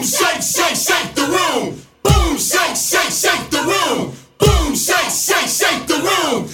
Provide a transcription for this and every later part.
Boom, shake, shake, shake the room. Boom, shake, shake, shake the room. Boom, shake, shake, shake the room.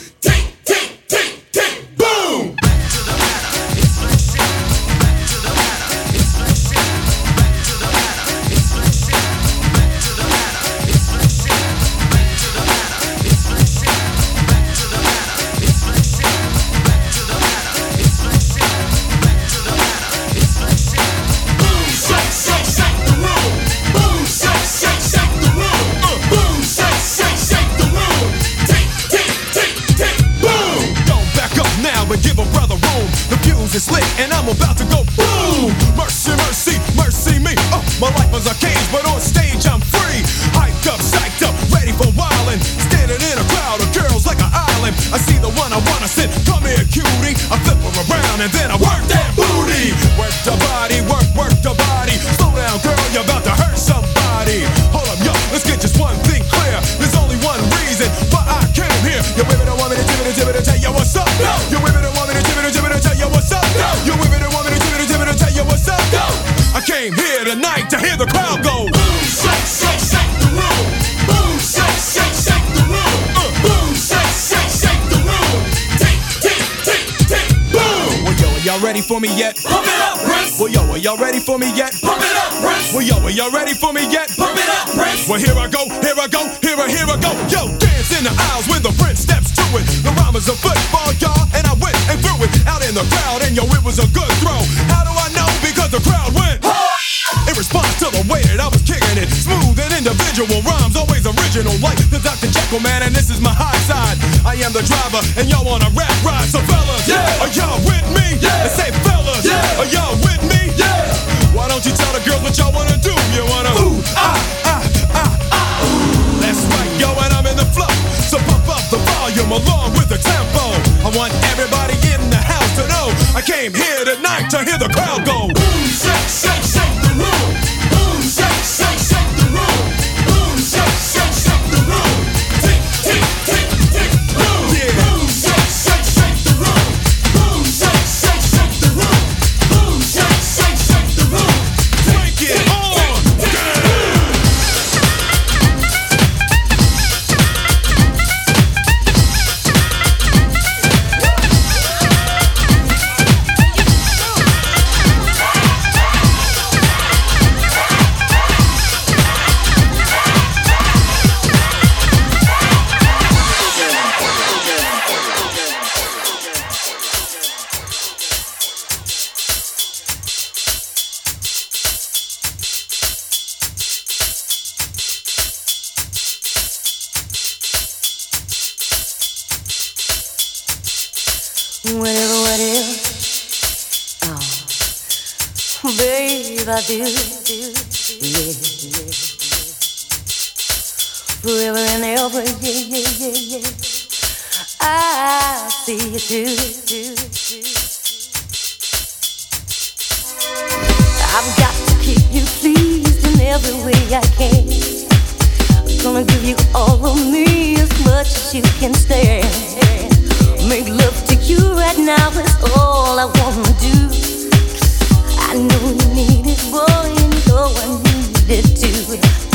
Y'all ready for me yet? Pump it up, Prince. Well, yo, are y'all ready for me yet? Pump it up, Prince. Well, here I go, here I go, here I, here I go. Yo, dance in the aisles when the prince steps to it. The rhyme is a football, y'all, and I went and threw it out in the crowd, and yo, it was a good throw. How do I know? Because the crowd went. In response to the way that I was kicking it, smooth and individual rhymes, always original, like the Dr. Jekyll man, and this is my high side. I am the driver, and y'all on a rap ride, so fellas, yeah. are y'all with gonna give you all of me as much as you can stand. Make love to you right now is all I wanna do. I know you need it, boy, you know I need it too.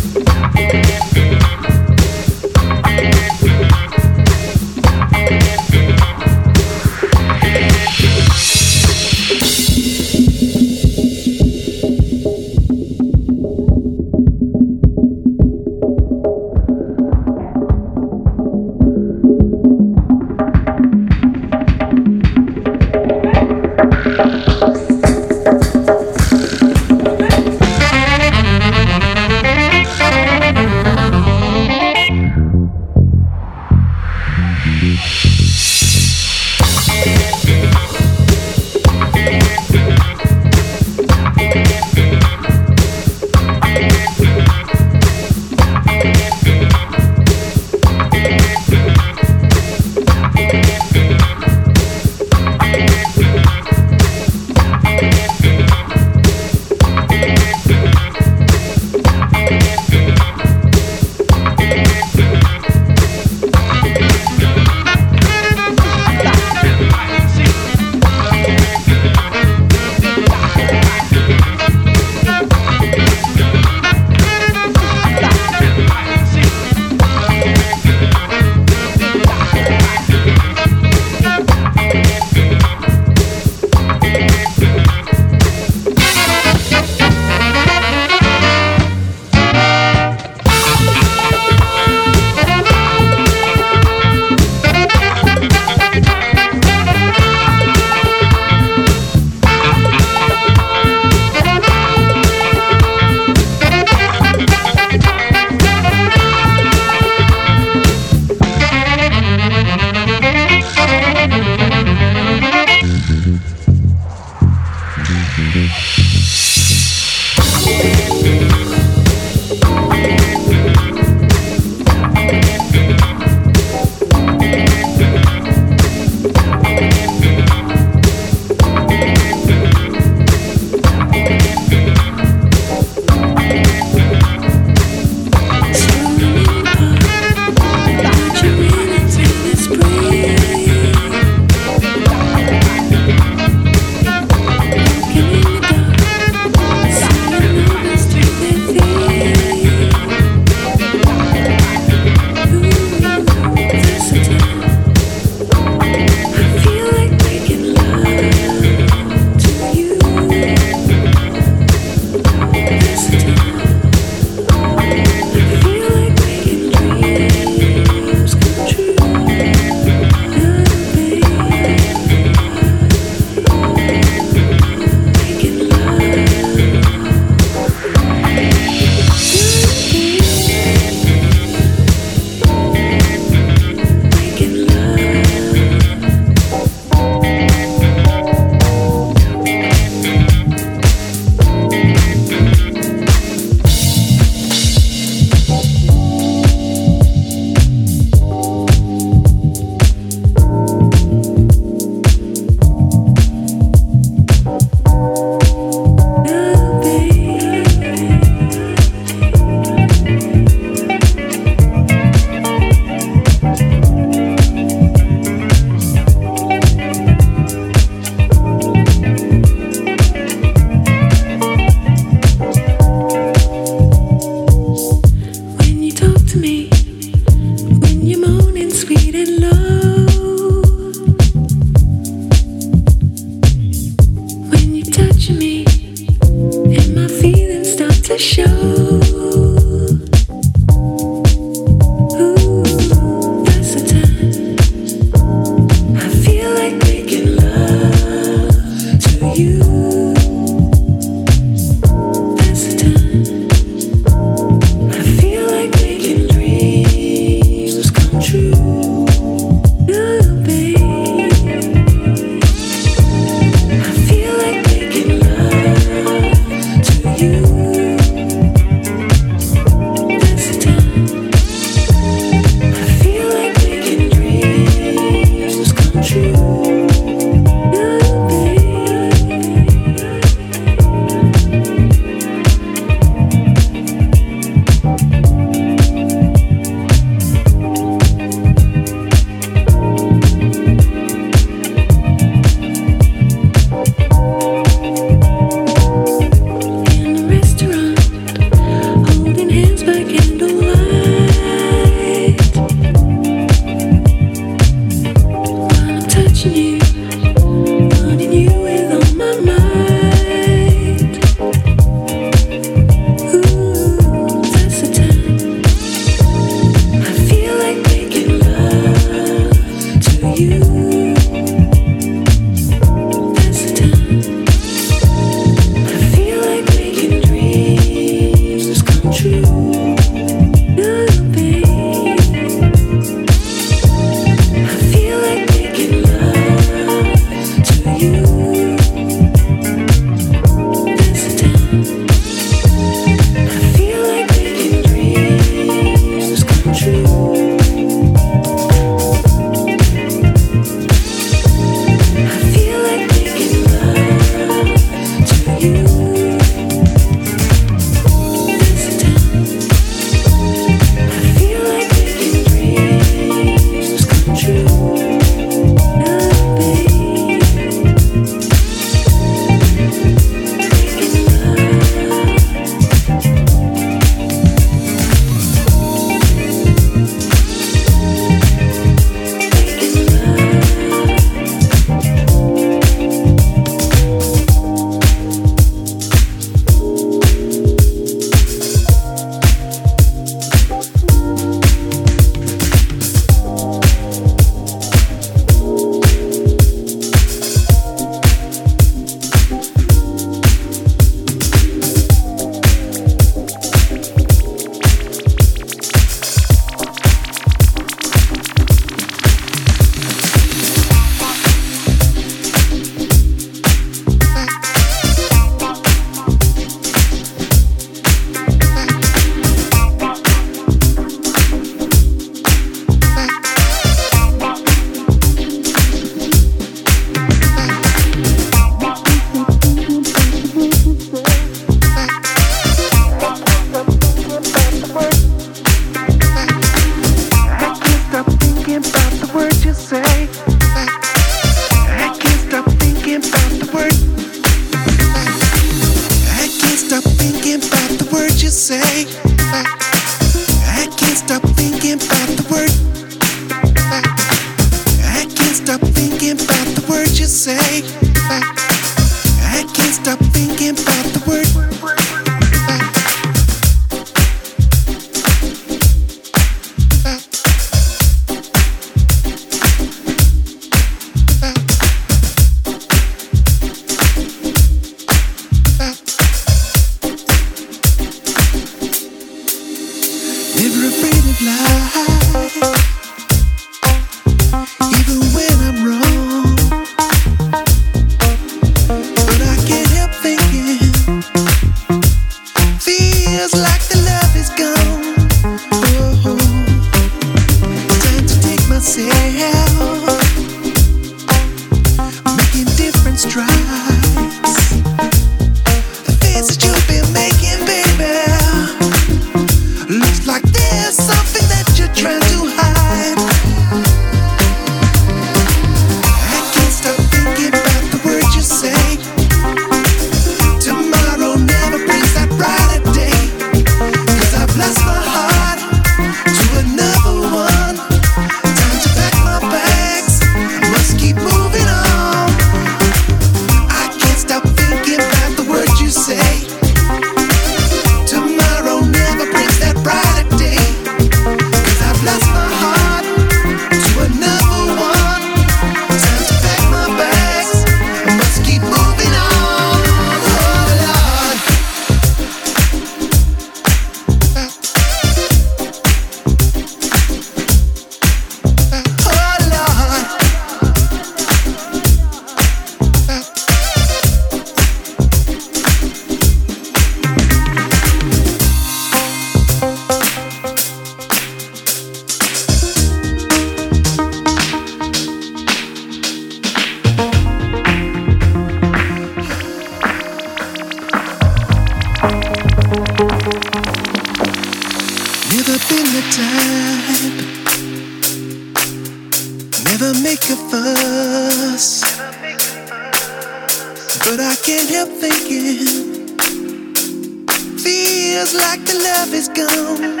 is gone.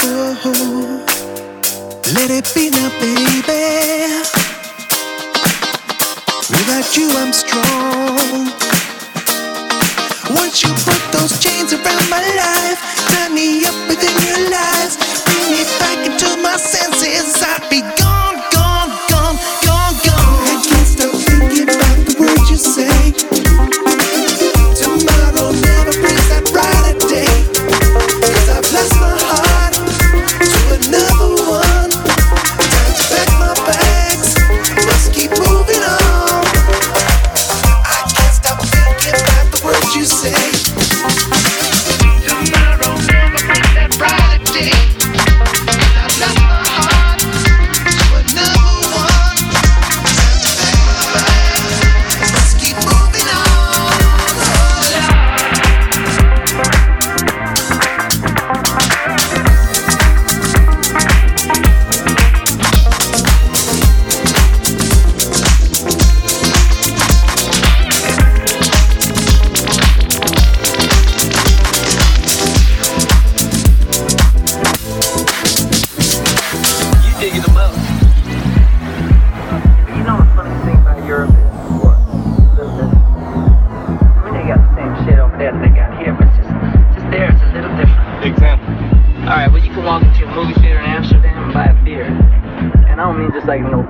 Oh, let it be now, baby. Without you, I'm strong. Once you put those chains around my life, tie me up within your lies, bring me back into my senses. I'd be gone.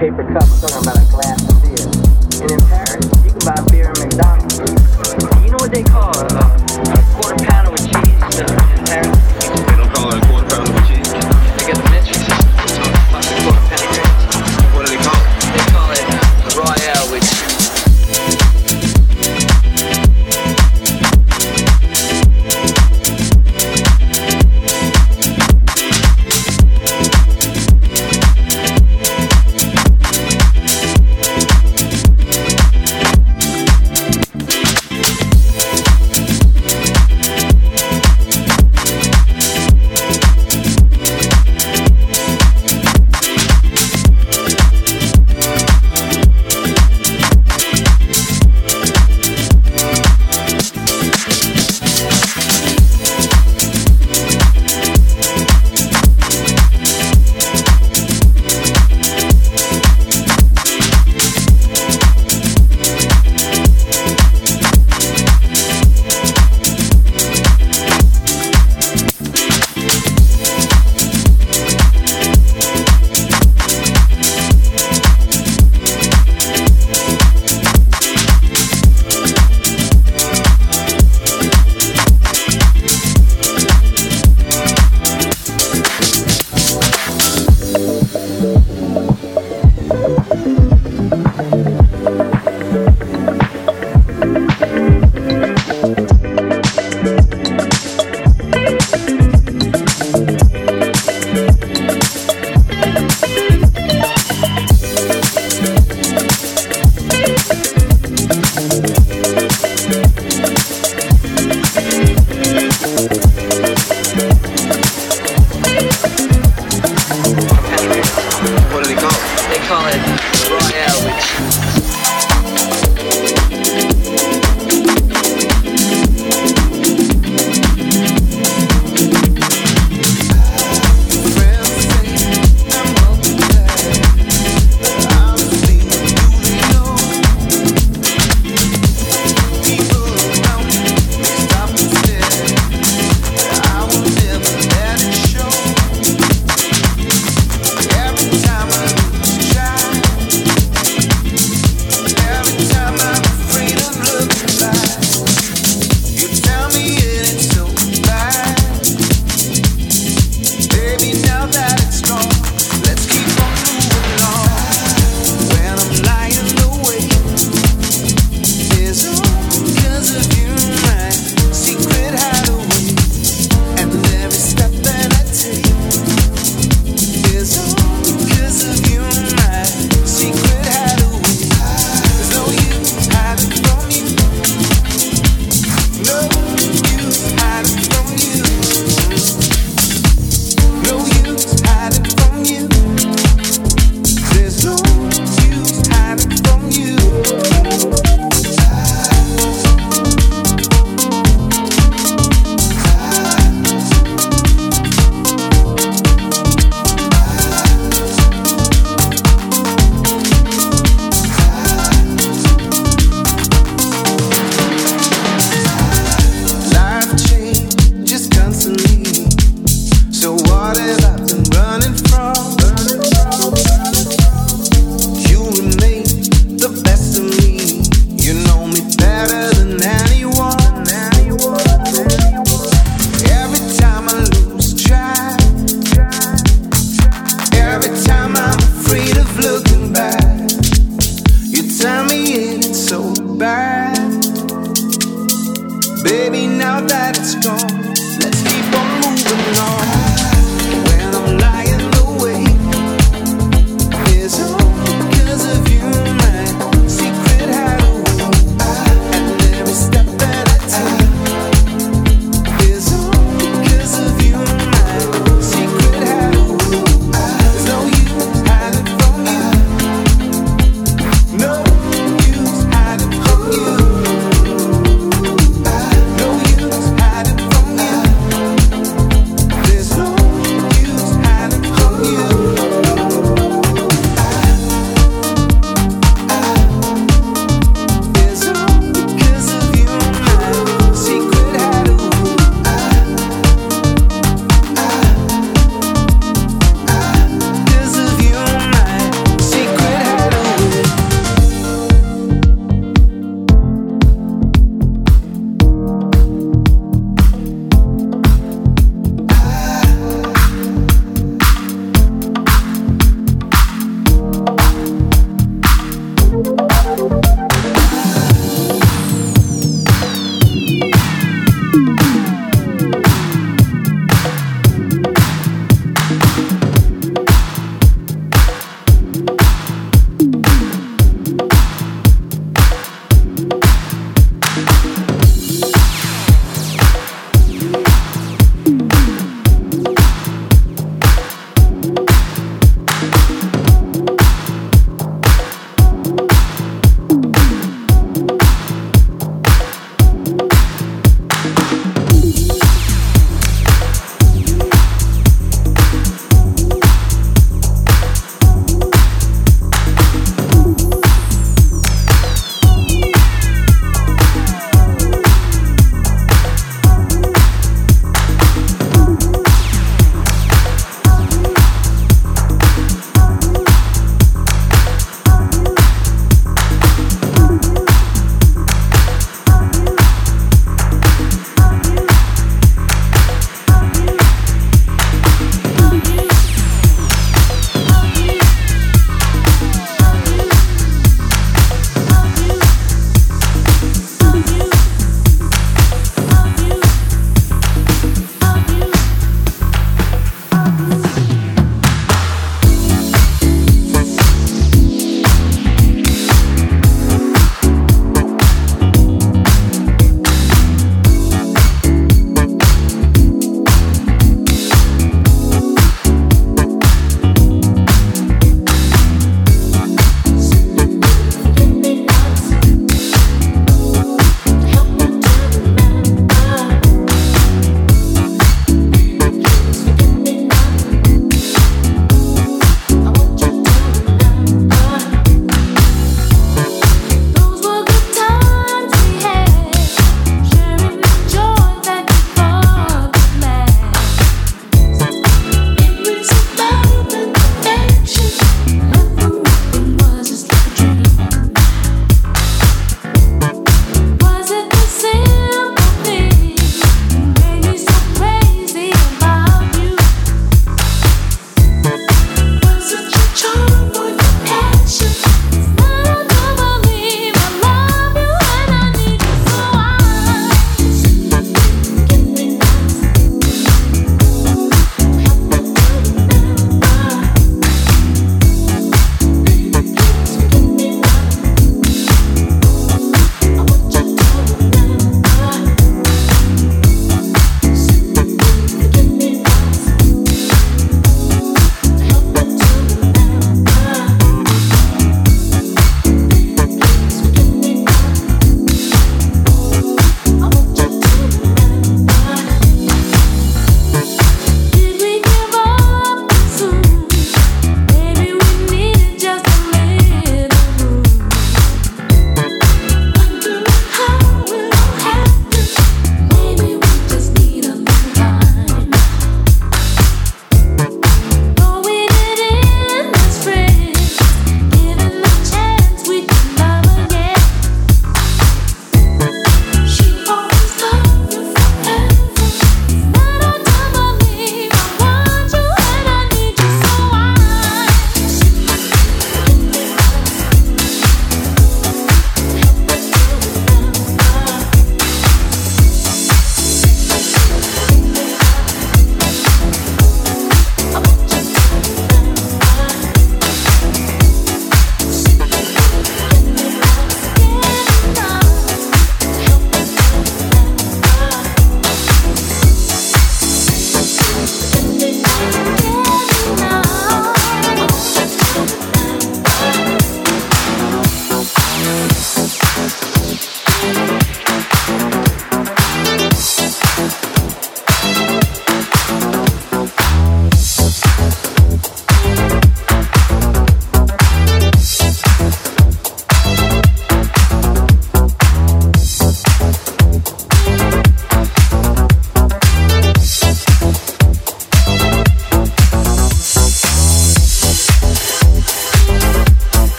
paper cup. what do they call it? They call it Royale, which